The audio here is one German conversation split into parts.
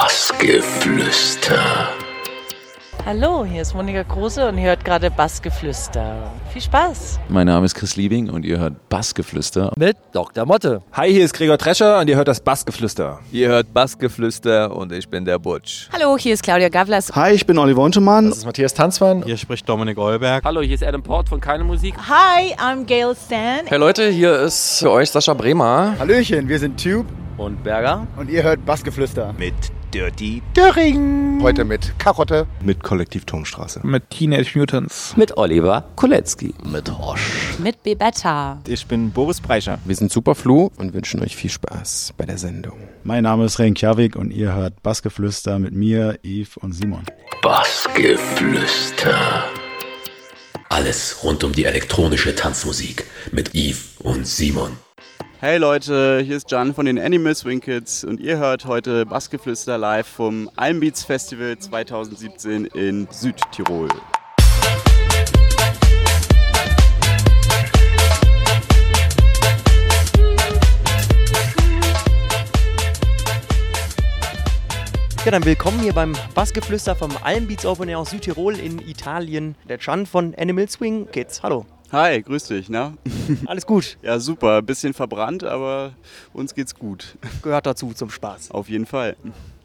Bassgeflüster. Hallo, hier ist Monika Kruse und ihr hört gerade Bassgeflüster. Viel Spaß! Mein Name ist Chris Liebing und ihr hört Bassgeflüster. mit Dr. Motte. Hi, hier ist Gregor Drescher und ihr hört das Bassgeflüster. Ihr hört Bassgeflüster und ich bin der Butch. Hallo, hier ist Claudia Gavlas. Hi, ich bin Oliver Untermann. Das ist Matthias Tanzmann. Hier spricht Dominik Eulberg. Hallo, hier ist Adam Port von Keine Musik. Hi, I'm Gail Stan. Hey Leute, hier ist für euch Sascha Bremer. Hallöchen, wir sind Tube Und Berger. und ihr hört Bassgeflüster. Mit Dirty. Döring. Heute mit Karotte. Mit Kollektiv Turmstraße. Mit Teenage Mutants. Mit Oliver Kolecki. Mit Hosch. Mit Bebetta. Ich bin Boris Breischer. Wir sind Superflu und wünschen euch viel Spaß bei der Sendung. Mein Name ist Renkjavik und ihr hört Bassgeflüster mit mir, Yves und Simon. Bassgeflüster. Alles rund um die elektronische Tanzmusik mit Yves und Simon. Hey Leute, hier ist Jan von den Animal Swing Kids und ihr hört heute Bassgeflüster live vom Almbeats Festival 2017 in Südtirol. Ja, dann willkommen hier beim Bassgeflüster vom Almbeats Open Air aus Südtirol in Italien. Der Can von Animal Swing Kids. Hallo. Hi, grüß dich, na? Alles gut. Ja, super, bisschen verbrannt, aber uns geht's gut. Gehört dazu zum Spaß. Auf jeden Fall.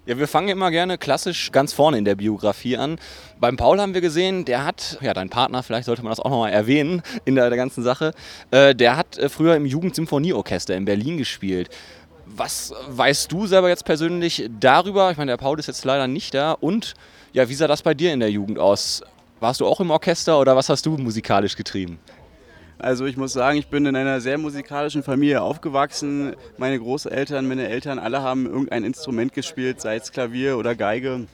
Ja, wir fangen immer gerne klassisch ganz vorne in der Biografie an. Beim Paul haben wir gesehen, der hat, ja, dein Partner, vielleicht sollte man das auch nochmal erwähnen in der, der ganzen Sache, äh, der hat äh, früher im Jugendsymphonieorchester in Berlin gespielt. Was weißt du selber jetzt persönlich darüber? Ich meine, der Paul ist jetzt leider nicht da. Und ja, wie sah das bei dir in der Jugend aus? Warst du auch im Orchester oder was hast du musikalisch getrieben? Also ich muss sagen, ich bin in einer sehr musikalischen Familie aufgewachsen. Meine Großeltern, meine Eltern, alle haben irgendein Instrument gespielt, sei es Klavier oder Geige.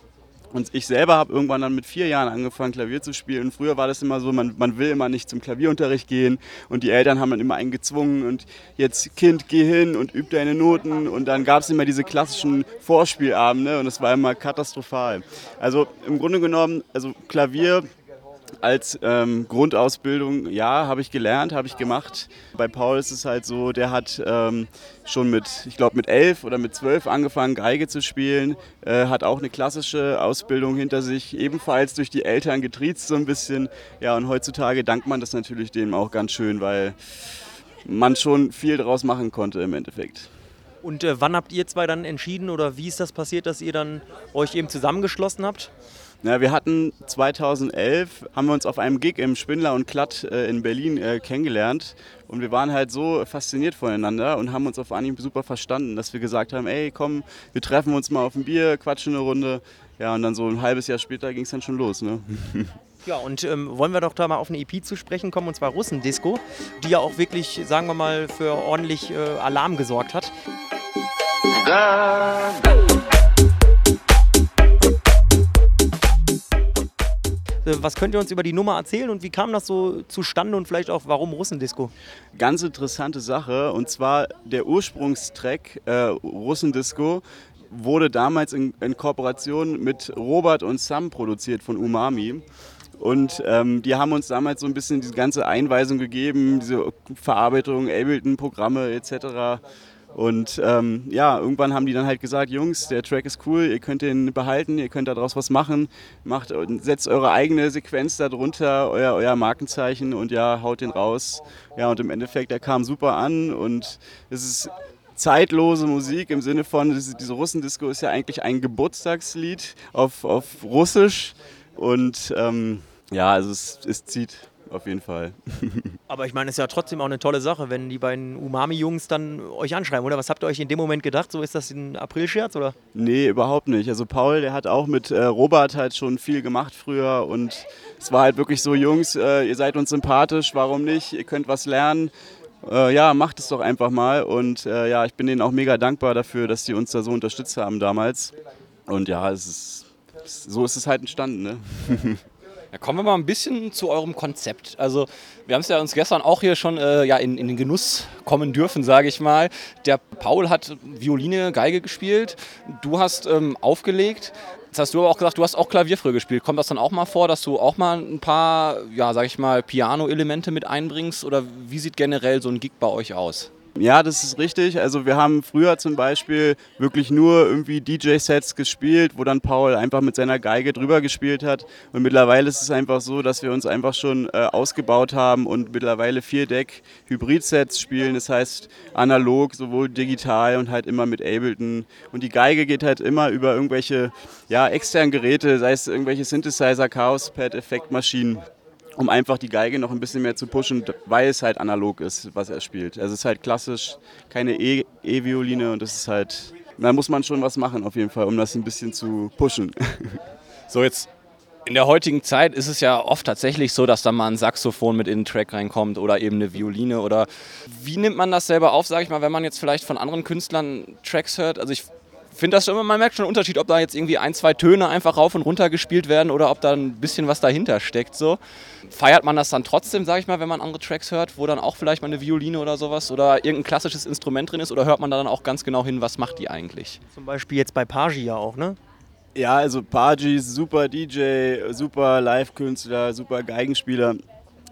Und ich selber habe irgendwann dann mit vier Jahren angefangen, Klavier zu spielen. Früher war das immer so, man, man will immer nicht zum Klavierunterricht gehen. Und die Eltern haben dann immer einen gezwungen. Und jetzt, Kind, geh hin und üb deine Noten. Und dann gab es immer diese klassischen Vorspielabende. Und das war immer katastrophal. Also im Grunde genommen, also Klavier als ähm, Grundausbildung, ja, habe ich gelernt, habe ich gemacht. Bei Paul ist es halt so, der hat ähm, schon mit, ich glaube mit elf oder mit zwölf angefangen, Geige zu spielen, äh, hat auch eine klassische Ausbildung hinter sich, ebenfalls durch die Eltern getriezt so ein bisschen. Ja, und heutzutage dankt man das natürlich dem auch ganz schön, weil man schon viel daraus machen konnte im Endeffekt. Und äh, wann habt ihr zwei dann entschieden oder wie ist das passiert, dass ihr dann euch eben zusammengeschlossen habt? Na, wir hatten 2011, haben wir uns auf einem Gig im Spindler und Klatt äh, in Berlin äh, kennengelernt und wir waren halt so fasziniert voneinander und haben uns auf Anhieb super verstanden, dass wir gesagt haben, ey komm, wir treffen uns mal auf ein Bier, quatschen eine Runde. Ja, und dann so ein halbes Jahr später ging es dann schon los. Ne? Ja, und ähm, wollen wir doch da mal auf eine EP zu sprechen kommen, und zwar Russendisco, die ja auch wirklich, sagen wir mal, für ordentlich äh, Alarm gesorgt hat. Äh, Was könnt ihr uns über die Nummer erzählen und wie kam das so zustande und vielleicht auch warum Russendisco? Ganz interessante Sache und zwar der Ursprungstrack äh, Russendisco wurde damals in, in Kooperation mit Robert und Sam produziert von Umami. Und ähm, die haben uns damals so ein bisschen diese ganze Einweisung gegeben, diese Verarbeitung, Ableton-Programme etc. Und ähm, ja, irgendwann haben die dann halt gesagt, Jungs, der Track ist cool, ihr könnt den behalten, ihr könnt daraus was machen, macht, setzt eure eigene Sequenz darunter, euer, euer Markenzeichen und ja, haut den raus. Ja, und im Endeffekt, der kam super an und es ist zeitlose Musik im Sinne von, diese Russendisco ist ja eigentlich ein Geburtstagslied auf, auf Russisch und ähm, ja, also es, es zieht auf jeden Fall. Aber ich meine, es ist ja trotzdem auch eine tolle Sache, wenn die beiden Umami-Jungs dann euch anschreiben, oder? Was habt ihr euch in dem Moment gedacht? So ist das ein Aprilscherz, oder? Nee, überhaupt nicht. Also Paul, der hat auch mit äh, Robert halt schon viel gemacht früher und es war halt wirklich so, Jungs, äh, ihr seid uns sympathisch, warum nicht? Ihr könnt was lernen. Äh, ja, macht es doch einfach mal und äh, ja, ich bin denen auch mega dankbar dafür, dass die uns da so unterstützt haben damals. Und ja, es ist, so ist es halt entstanden, ne? Ja, kommen wir mal ein bisschen zu eurem Konzept. Also wir haben es ja uns gestern auch hier schon äh, ja, in, in den Genuss kommen dürfen, sage ich mal. Der Paul hat Violine, Geige gespielt, du hast ähm, aufgelegt. Jetzt hast du aber auch gesagt, du hast auch Klavier früher gespielt. Kommt das dann auch mal vor, dass du auch mal ein paar, ja, sag ich mal, Piano-Elemente mit einbringst? Oder wie sieht generell so ein Gig bei euch aus? Ja, das ist richtig. Also wir haben früher zum Beispiel wirklich nur irgendwie DJ-Sets gespielt, wo dann Paul einfach mit seiner Geige drüber gespielt hat. Und mittlerweile ist es einfach so, dass wir uns einfach schon äh, ausgebaut haben und mittlerweile vier Deck Hybrid-Sets spielen. Das heißt analog, sowohl digital und halt immer mit Ableton. Und die Geige geht halt immer über irgendwelche ja, externen Geräte, sei es irgendwelche Synthesizer, Chaos-Pad, Effektmaschinen um einfach die Geige noch ein bisschen mehr zu pushen, weil es halt analog ist, was er spielt. Also es ist halt klassisch, keine E- E-Violine und das ist halt, da muss man schon was machen auf jeden Fall, um das ein bisschen zu pushen. So, jetzt in der heutigen Zeit ist es ja oft tatsächlich so, dass da mal ein Saxophon mit in den Track reinkommt oder eben eine Violine oder wie nimmt man das selber auf, sage ich mal, wenn man jetzt vielleicht von anderen Künstlern Tracks hört? Also ich finde das schon, man merkt schon einen Unterschied, ob da jetzt irgendwie ein, zwei Töne einfach rauf und runter gespielt werden oder ob da ein bisschen was dahinter steckt. So. Feiert man das dann trotzdem, sage ich mal, wenn man andere Tracks hört, wo dann auch vielleicht mal eine Violine oder sowas oder irgendein klassisches Instrument drin ist oder hört man da dann auch ganz genau hin, was macht die eigentlich? Zum Beispiel jetzt bei Pagi ja auch, ne? Ja, also Paji ist super DJ, super Live-Künstler, super Geigenspieler.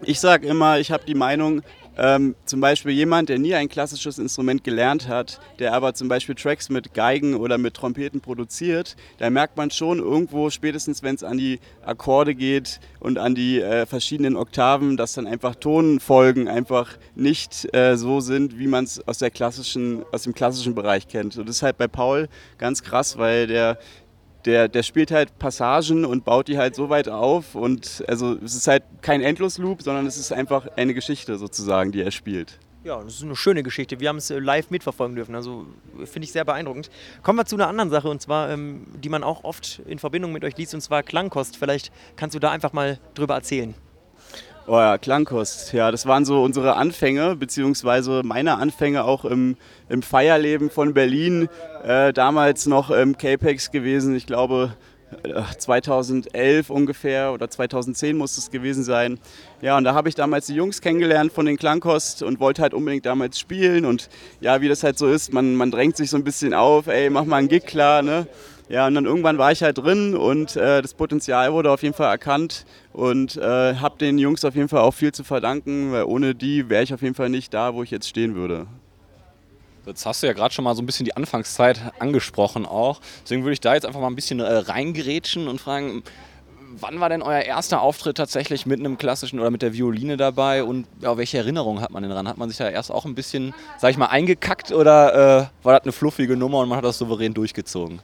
Ich sage immer, ich habe die Meinung, ähm, zum Beispiel jemand, der nie ein klassisches Instrument gelernt hat, der aber zum Beispiel Tracks mit Geigen oder mit Trompeten produziert, da merkt man schon irgendwo, spätestens wenn es an die Akkorde geht und an die äh, verschiedenen Oktaven, dass dann einfach Tonfolgen einfach nicht äh, so sind, wie man es aus, dem klassischen Bereich kennt. Und das ist halt bei Paul ganz krass, weil der der, der spielt halt Passagen und baut die halt so weit auf und also es ist halt kein Endlosloop, sondern es ist einfach eine Geschichte sozusagen, die er spielt. Ja, das ist eine schöne Geschichte. Wir haben es äh, live mitverfolgen dürfen. Also finde ich sehr beeindruckend. Kommen wir zu einer anderen Sache und zwar, ähm, die man auch oft in Verbindung mit euch liest, und zwar Klangkost. Vielleicht kannst du da einfach mal drüber erzählen. Oh ja, Klangkost. Ja, das waren so unsere Anfänge, beziehungsweise meine Anfänge auch im, im Feierleben von Berlin. Äh, damals noch im Capex gewesen, ich glaube 2011 äh, ungefähr oder 2010 muss es gewesen sein. Ja, und da habe ich damals die Jungs kennengelernt von den Klangkost und wollte halt unbedingt damals spielen. Und ja, wie das halt so ist, man, man drängt sich so ein bisschen auf, ey, mach mal einen Gig klar, ne? Ja, und dann irgendwann war ich halt drin und äh, das Potenzial wurde auf jeden Fall erkannt und äh, habe den Jungs auf jeden Fall auch viel zu verdanken, weil ohne die wäre ich auf jeden Fall nicht da, wo ich jetzt stehen würde. Jetzt hast du ja gerade schon mal so ein bisschen die Anfangszeit angesprochen auch. Deswegen würde ich da jetzt einfach mal ein bisschen äh, reingerätschen und fragen, wann war denn euer erster Auftritt tatsächlich mit einem klassischen oder mit der Violine dabei und ja, welche Erinnerungen hat man denn dran? Hat man sich ja erst auch ein bisschen, sag ich mal, eingekackt oder äh, war das eine fluffige Nummer und man hat das souverän durchgezogen?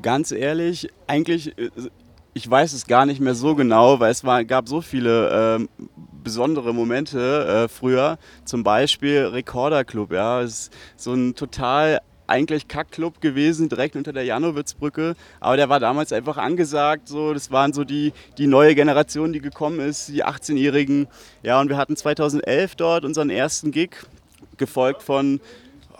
Ganz ehrlich, eigentlich, äh, ich weiß es gar nicht mehr so genau, weil es war, gab so viele äh, besondere Momente äh, früher. Zum Beispiel Recorder Club, ja, ist so ein total eigentlich Kackclub gewesen, direkt unter der Janowitzbrücke. Aber der war damals einfach angesagt. So, das waren so die, die neue Generation, die gekommen ist, die 18-Jährigen. Ja, und wir hatten 2011 dort unseren ersten Gig, gefolgt von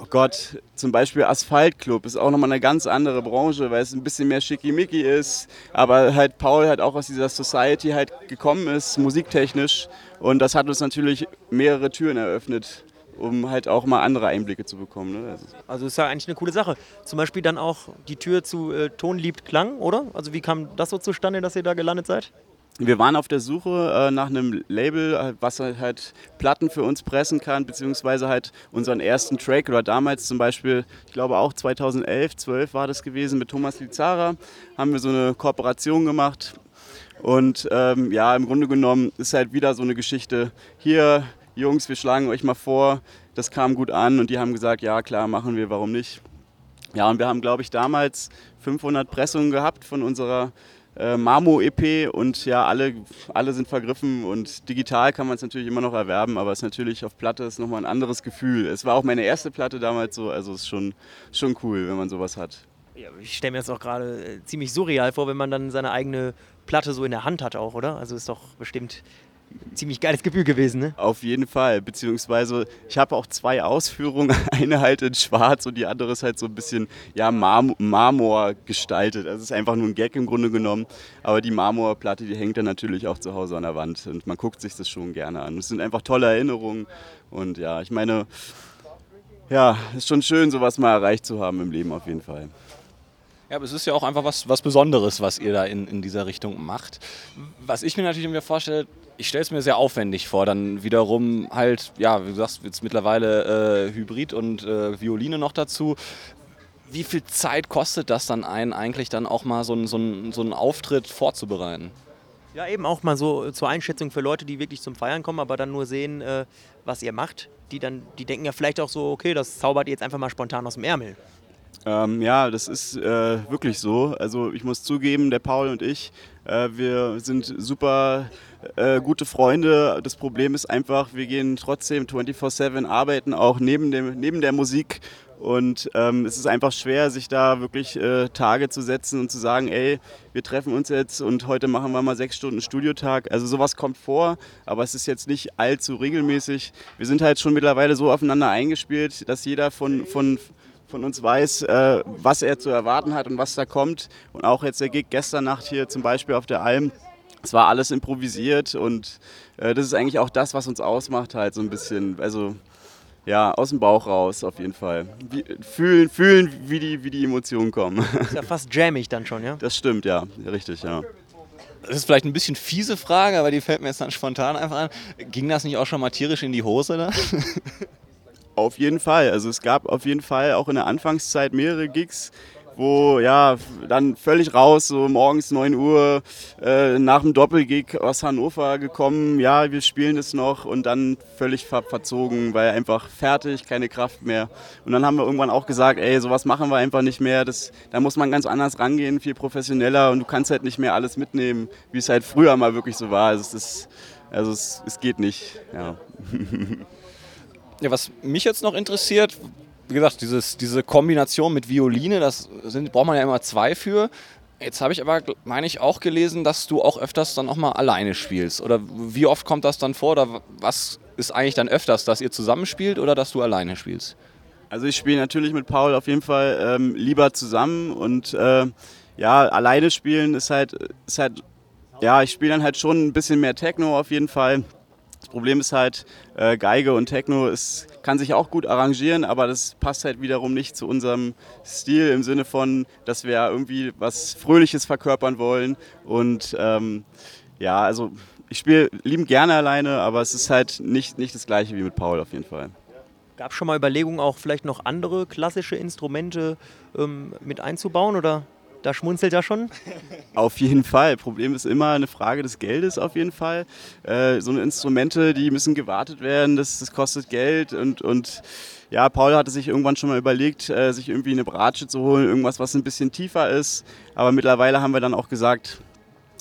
oh Gott, zum Beispiel Asphaltclub ist auch nochmal eine ganz andere Branche, weil es ein bisschen mehr schickimicki ist, aber halt Paul halt auch aus dieser Society halt gekommen ist, musiktechnisch und das hat uns natürlich mehrere Türen eröffnet, um halt auch mal andere Einblicke zu bekommen. Ne? Also, also ist ja eigentlich eine coole Sache. Zum Beispiel dann auch die Tür zu äh, Ton liebt Klang, oder? Also wie kam das so zustande, dass ihr da gelandet seid? Wir waren auf der Suche äh, nach einem Label, äh, was halt Platten für uns pressen kann, beziehungsweise halt unseren ersten Track oder damals zum Beispiel, ich glaube auch 2011, 12 war das gewesen mit Thomas Lizara, haben wir so eine Kooperation gemacht. Und ähm, ja, im Grunde genommen ist halt wieder so eine Geschichte, hier Jungs, wir schlagen euch mal vor, das kam gut an und die haben gesagt, ja klar, machen wir, warum nicht. Ja, und wir haben, glaube ich, damals 500 Pressungen gehabt von unserer äh, Marmo-EP und ja, alle, alle sind vergriffen und digital kann man es natürlich immer noch erwerben, aber es ist natürlich auf Platte ist nochmal ein anderes Gefühl. Es war auch meine erste Platte damals so, also es ist schon, schon cool, wenn man sowas hat. Ja, ich stelle mir das auch gerade äh, ziemlich surreal vor, wenn man dann seine eigene Platte so in der Hand hat auch, oder? Also ist doch bestimmt ziemlich geiles Gefühl gewesen, ne? Auf jeden Fall. Beziehungsweise ich habe auch zwei Ausführungen. Eine halt in schwarz und die andere ist halt so ein bisschen ja, Marm Marmor gestaltet. Also es ist einfach nur ein Gag im Grunde genommen. Aber die Marmorplatte, die hängt dann natürlich auch zu Hause an der Wand. Und man guckt sich das schon gerne an. Es sind einfach tolle Erinnerungen. Und ja, ich meine, ja, es ist schon schön, sowas mal erreicht zu haben im Leben auf jeden Fall. Ja, aber es ist ja auch einfach was, was Besonderes, was ihr da in, in dieser Richtung macht. Was ich mir natürlich mir vorstelle, ich stelle es mir sehr aufwendig vor, dann wiederum halt, ja, wie du sagst, jetzt mittlerweile äh, Hybrid und äh, Violine noch dazu. Wie viel Zeit kostet das dann einen eigentlich dann auch mal so einen so so einen Auftritt vorzubereiten? Ja, eben auch mal so zur Einschätzung für Leute, die wirklich zum Feiern kommen, aber dann nur sehen, äh, was ihr macht. Die dann, die denken ja vielleicht auch so, okay, das zaubert ihr jetzt einfach mal spontan aus dem Ärmel. Ähm, ja, das ist äh, wirklich so. Also ich muss zugeben, der Paul und ich, äh, wir sind super äh, gute Freunde. Das Problem ist einfach, wir gehen trotzdem 24/7 arbeiten, auch neben, dem, neben der Musik. Und ähm, es ist einfach schwer, sich da wirklich äh, Tage zu setzen und zu sagen, ey, wir treffen uns jetzt und heute machen wir mal sechs Stunden Studiotag. Also sowas kommt vor, aber es ist jetzt nicht allzu regelmäßig. Wir sind halt schon mittlerweile so aufeinander eingespielt, dass jeder von, von, von uns weiß, äh, was er zu erwarten hat und was da kommt. Und auch jetzt der Gig gestern Nacht hier zum Beispiel auf der Alm. Es war alles improvisiert und äh, das ist eigentlich auch das, was uns ausmacht, halt so ein bisschen. Also ja, aus dem Bauch raus auf jeden Fall. Wie, fühlen, fühlen wie, die, wie die Emotionen kommen. Ist ja fast jammig dann schon, ja? Das stimmt, ja, richtig, ja. Das ist vielleicht ein bisschen fiese Frage, aber die fällt mir jetzt dann spontan einfach an. Ging das nicht auch schon mal tierisch in die Hose da? Auf jeden Fall. Also es gab auf jeden Fall auch in der Anfangszeit mehrere Gigs, wo ja dann völlig raus, so morgens 9 Uhr äh, nach dem Doppelgig aus Hannover gekommen, ja, wir spielen es noch und dann völlig ver verzogen, weil einfach fertig, keine Kraft mehr. Und dann haben wir irgendwann auch gesagt, ey, sowas machen wir einfach nicht mehr, das, da muss man ganz anders rangehen, viel professioneller und du kannst halt nicht mehr alles mitnehmen, wie es halt früher mal wirklich so war. Also es, ist, also es, es geht nicht, ja. Ja, was mich jetzt noch interessiert, wie gesagt, dieses, diese Kombination mit Violine, das sind, braucht man ja immer zwei für. Jetzt habe ich aber, meine ich, auch gelesen, dass du auch öfters dann auch mal alleine spielst. Oder wie oft kommt das dann vor? Oder was ist eigentlich dann öfters, dass ihr zusammenspielt oder dass du alleine spielst? Also ich spiele natürlich mit Paul auf jeden Fall ähm, lieber zusammen und äh, ja, alleine spielen ist halt, ist halt ja, ich spiele dann halt schon ein bisschen mehr Techno auf jeden Fall. Problem ist halt, äh, Geige und Techno ist, kann sich auch gut arrangieren, aber das passt halt wiederum nicht zu unserem Stil im Sinne von, dass wir irgendwie was Fröhliches verkörpern wollen. Und ähm, ja, also ich spiele liebend gerne alleine, aber es ist halt nicht, nicht das gleiche wie mit Paul auf jeden Fall. Gab es schon mal Überlegungen, auch vielleicht noch andere klassische Instrumente ähm, mit einzubauen oder da schmunzelt er schon. Auf jeden Fall. Problem ist immer eine Frage des Geldes auf jeden Fall. Äh, so eine Instrumente, die müssen gewartet werden, das, das kostet Geld und, und ja, Paul hatte sich irgendwann schon mal überlegt, äh, sich irgendwie eine Bratsche zu holen, irgendwas, was ein bisschen tiefer ist. Aber mittlerweile haben wir dann auch gesagt,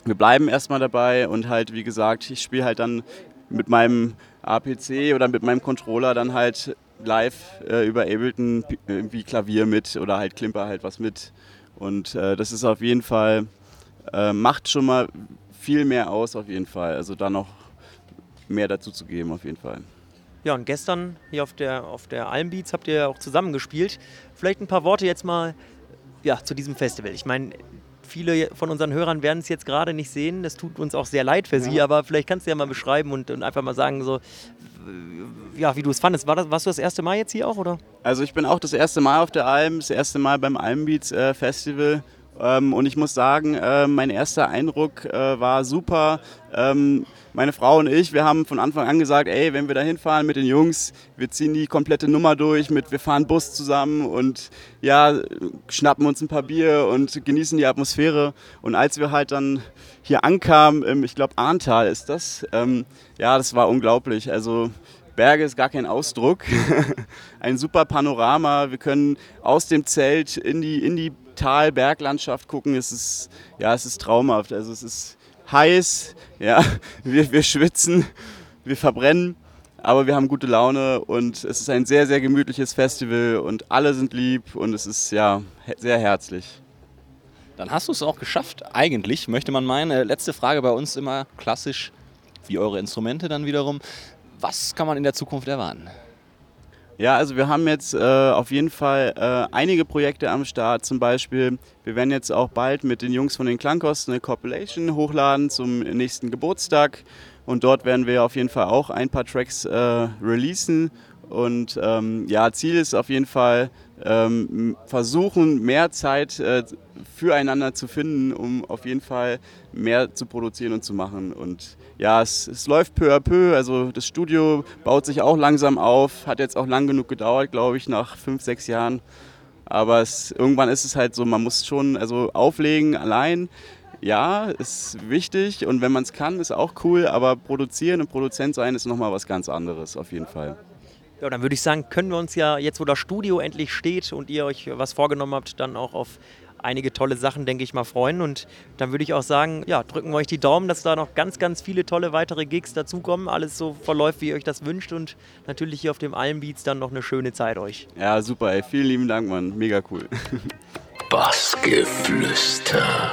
wir bleiben erstmal dabei und halt, wie gesagt, ich spiele halt dann mit meinem APC oder mit meinem Controller dann halt live äh, über Ableton irgendwie Klavier mit oder halt Klimper halt was mit. Und äh, das ist auf jeden Fall, äh, macht schon mal viel mehr aus, auf jeden Fall. Also da noch mehr dazu zu geben, auf jeden Fall. Ja, und gestern hier auf der, auf der Almbeats habt ihr ja auch zusammen gespielt. Vielleicht ein paar Worte jetzt mal ja, zu diesem Festival. Ich meine, viele von unseren Hörern werden es jetzt gerade nicht sehen. Das tut uns auch sehr leid für ja. sie, aber vielleicht kannst du ja mal beschreiben und, und einfach mal sagen, so, ja, wie du es fandest. War das, warst du das erste Mal jetzt hier auch, oder? Also ich bin auch das erste Mal auf der Alm, das erste Mal beim Almbeats äh, Festival. Ähm, und ich muss sagen, äh, mein erster Eindruck äh, war super. Ähm, meine Frau und ich, wir haben von Anfang an gesagt, ey, wenn wir da hinfahren mit den Jungs, wir ziehen die komplette Nummer durch mit, wir fahren Bus zusammen und ja, schnappen uns ein paar Bier und genießen die Atmosphäre. Und als wir halt dann hier ankamen, ich glaube Arntal ist das, ähm, ja, das war unglaublich. Also Berge ist gar kein Ausdruck. Ein super Panorama. Wir können aus dem Zelt in die, in die Tal-Berglandschaft gucken. Es ist, ja, es ist traumhaft. Also es ist heiß, ja, wir, wir schwitzen, wir verbrennen, aber wir haben gute Laune und es ist ein sehr, sehr gemütliches Festival und alle sind lieb und es ist ja sehr herzlich. Dann hast du es auch geschafft, eigentlich, möchte man meinen. Äh, letzte Frage bei uns immer klassisch, wie eure Instrumente dann wiederum. Was kann man in der Zukunft erwarten? Ja, also wir haben jetzt äh, auf jeden Fall äh, einige Projekte am Start. Zum Beispiel, wir werden jetzt auch bald mit den Jungs von den Klangkosten eine Compilation hochladen zum nächsten Geburtstag. Und dort werden wir auf jeden Fall auch ein paar Tracks äh, releasen. Und ähm, ja, Ziel ist auf jeden Fall, ähm, versuchen, mehr Zeit äh, füreinander zu finden, um auf jeden Fall mehr zu produzieren und zu machen. Und ja, es, es läuft peu à peu. Also das Studio baut sich auch langsam auf, hat jetzt auch lang genug gedauert, glaube ich, nach fünf, sechs Jahren. Aber es, irgendwann ist es halt so, man muss schon also auflegen allein. Ja, ist wichtig und wenn man es kann, ist auch cool, aber produzieren und Produzent sein ist nochmal was ganz anderes, auf jeden Fall. Ja, dann würde ich sagen, können wir uns ja jetzt, wo das Studio endlich steht und ihr euch was vorgenommen habt, dann auch auf einige tolle Sachen, denke ich mal, freuen. Und dann würde ich auch sagen, ja, drücken wir euch die Daumen, dass da noch ganz, ganz viele tolle weitere Gigs dazukommen. Alles so verläuft, wie ihr euch das wünscht. Und natürlich hier auf dem Almbeats dann noch eine schöne Zeit euch. Ja, super, ey. Vielen lieben Dank, Mann. Mega cool. Bassgeflüster.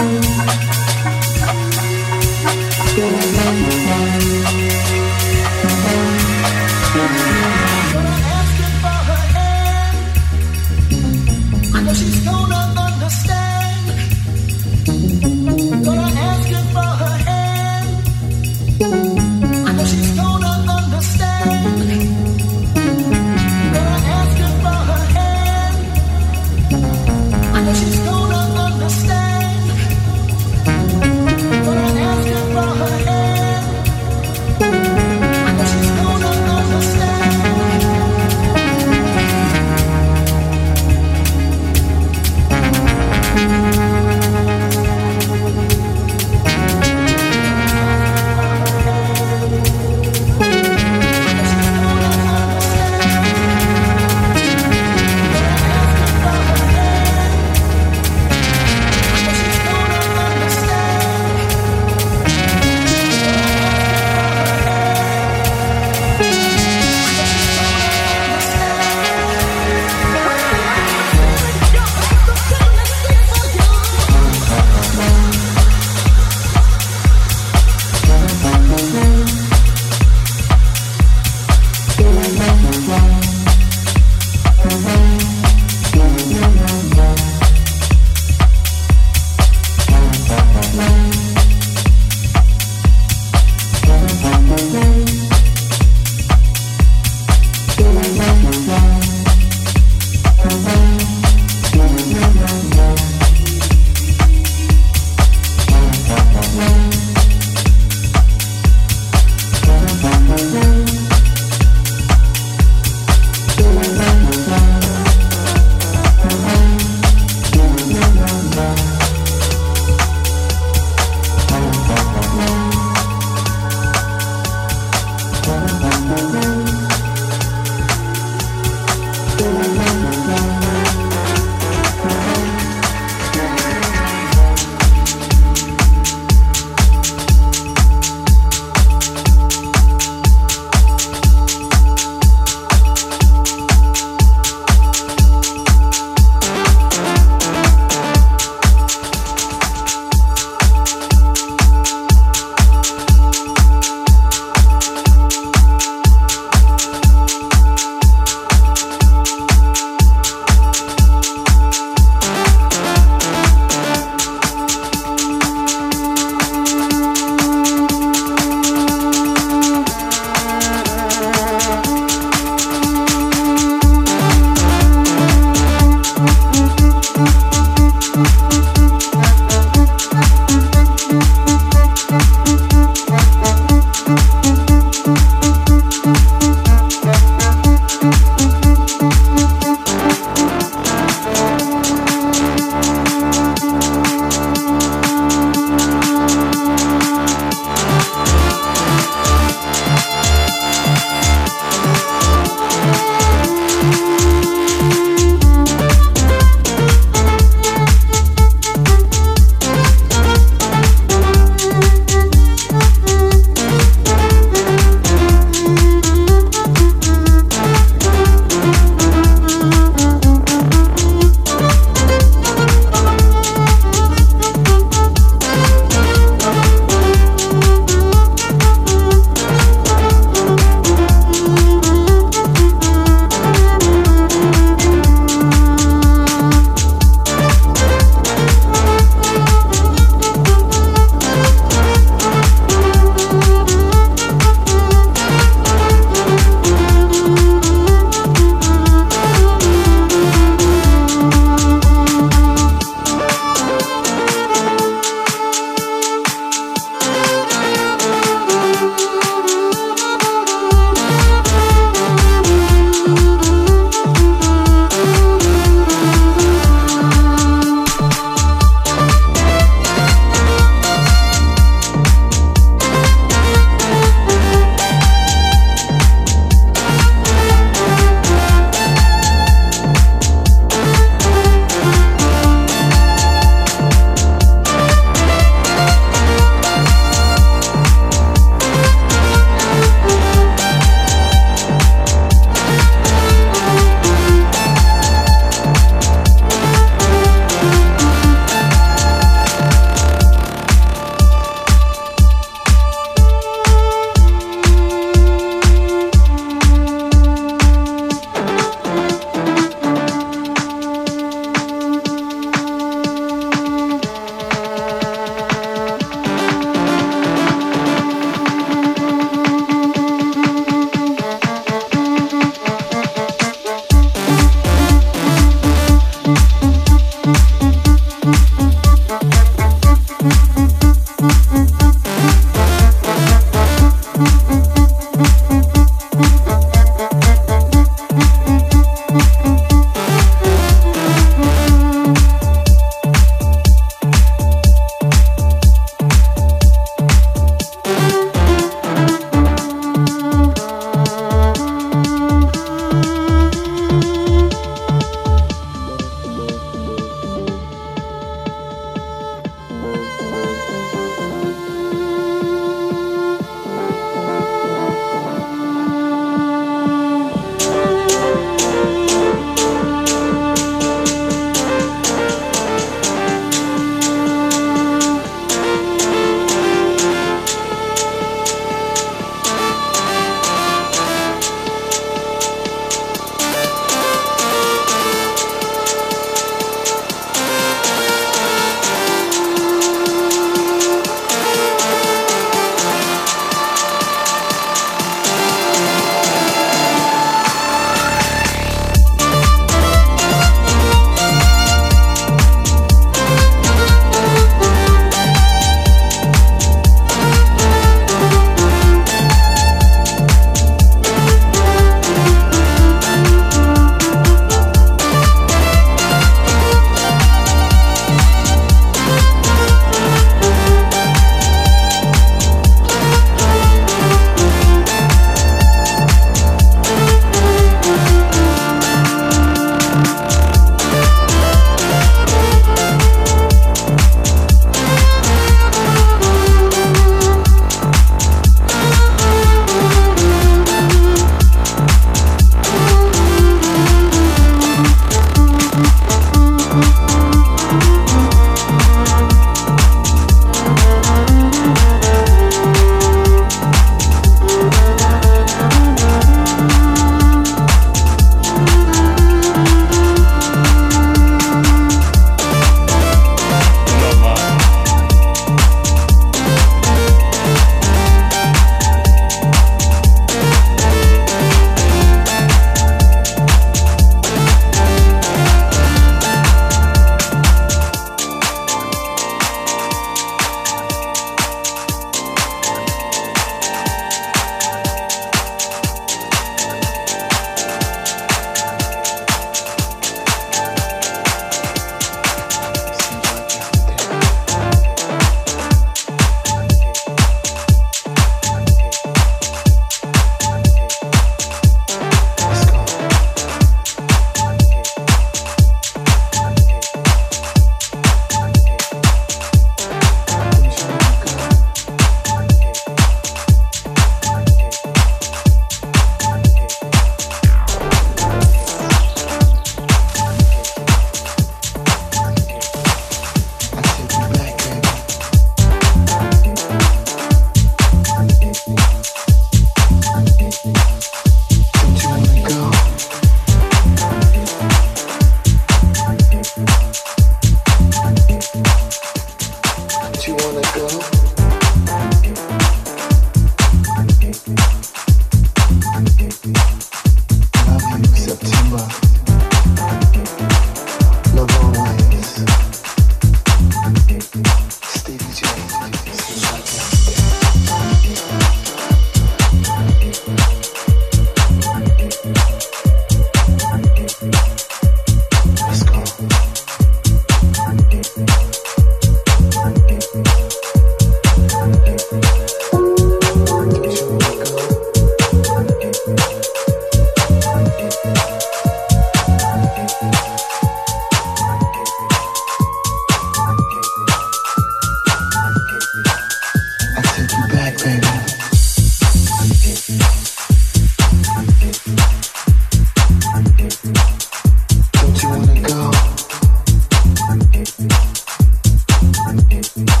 Thank you.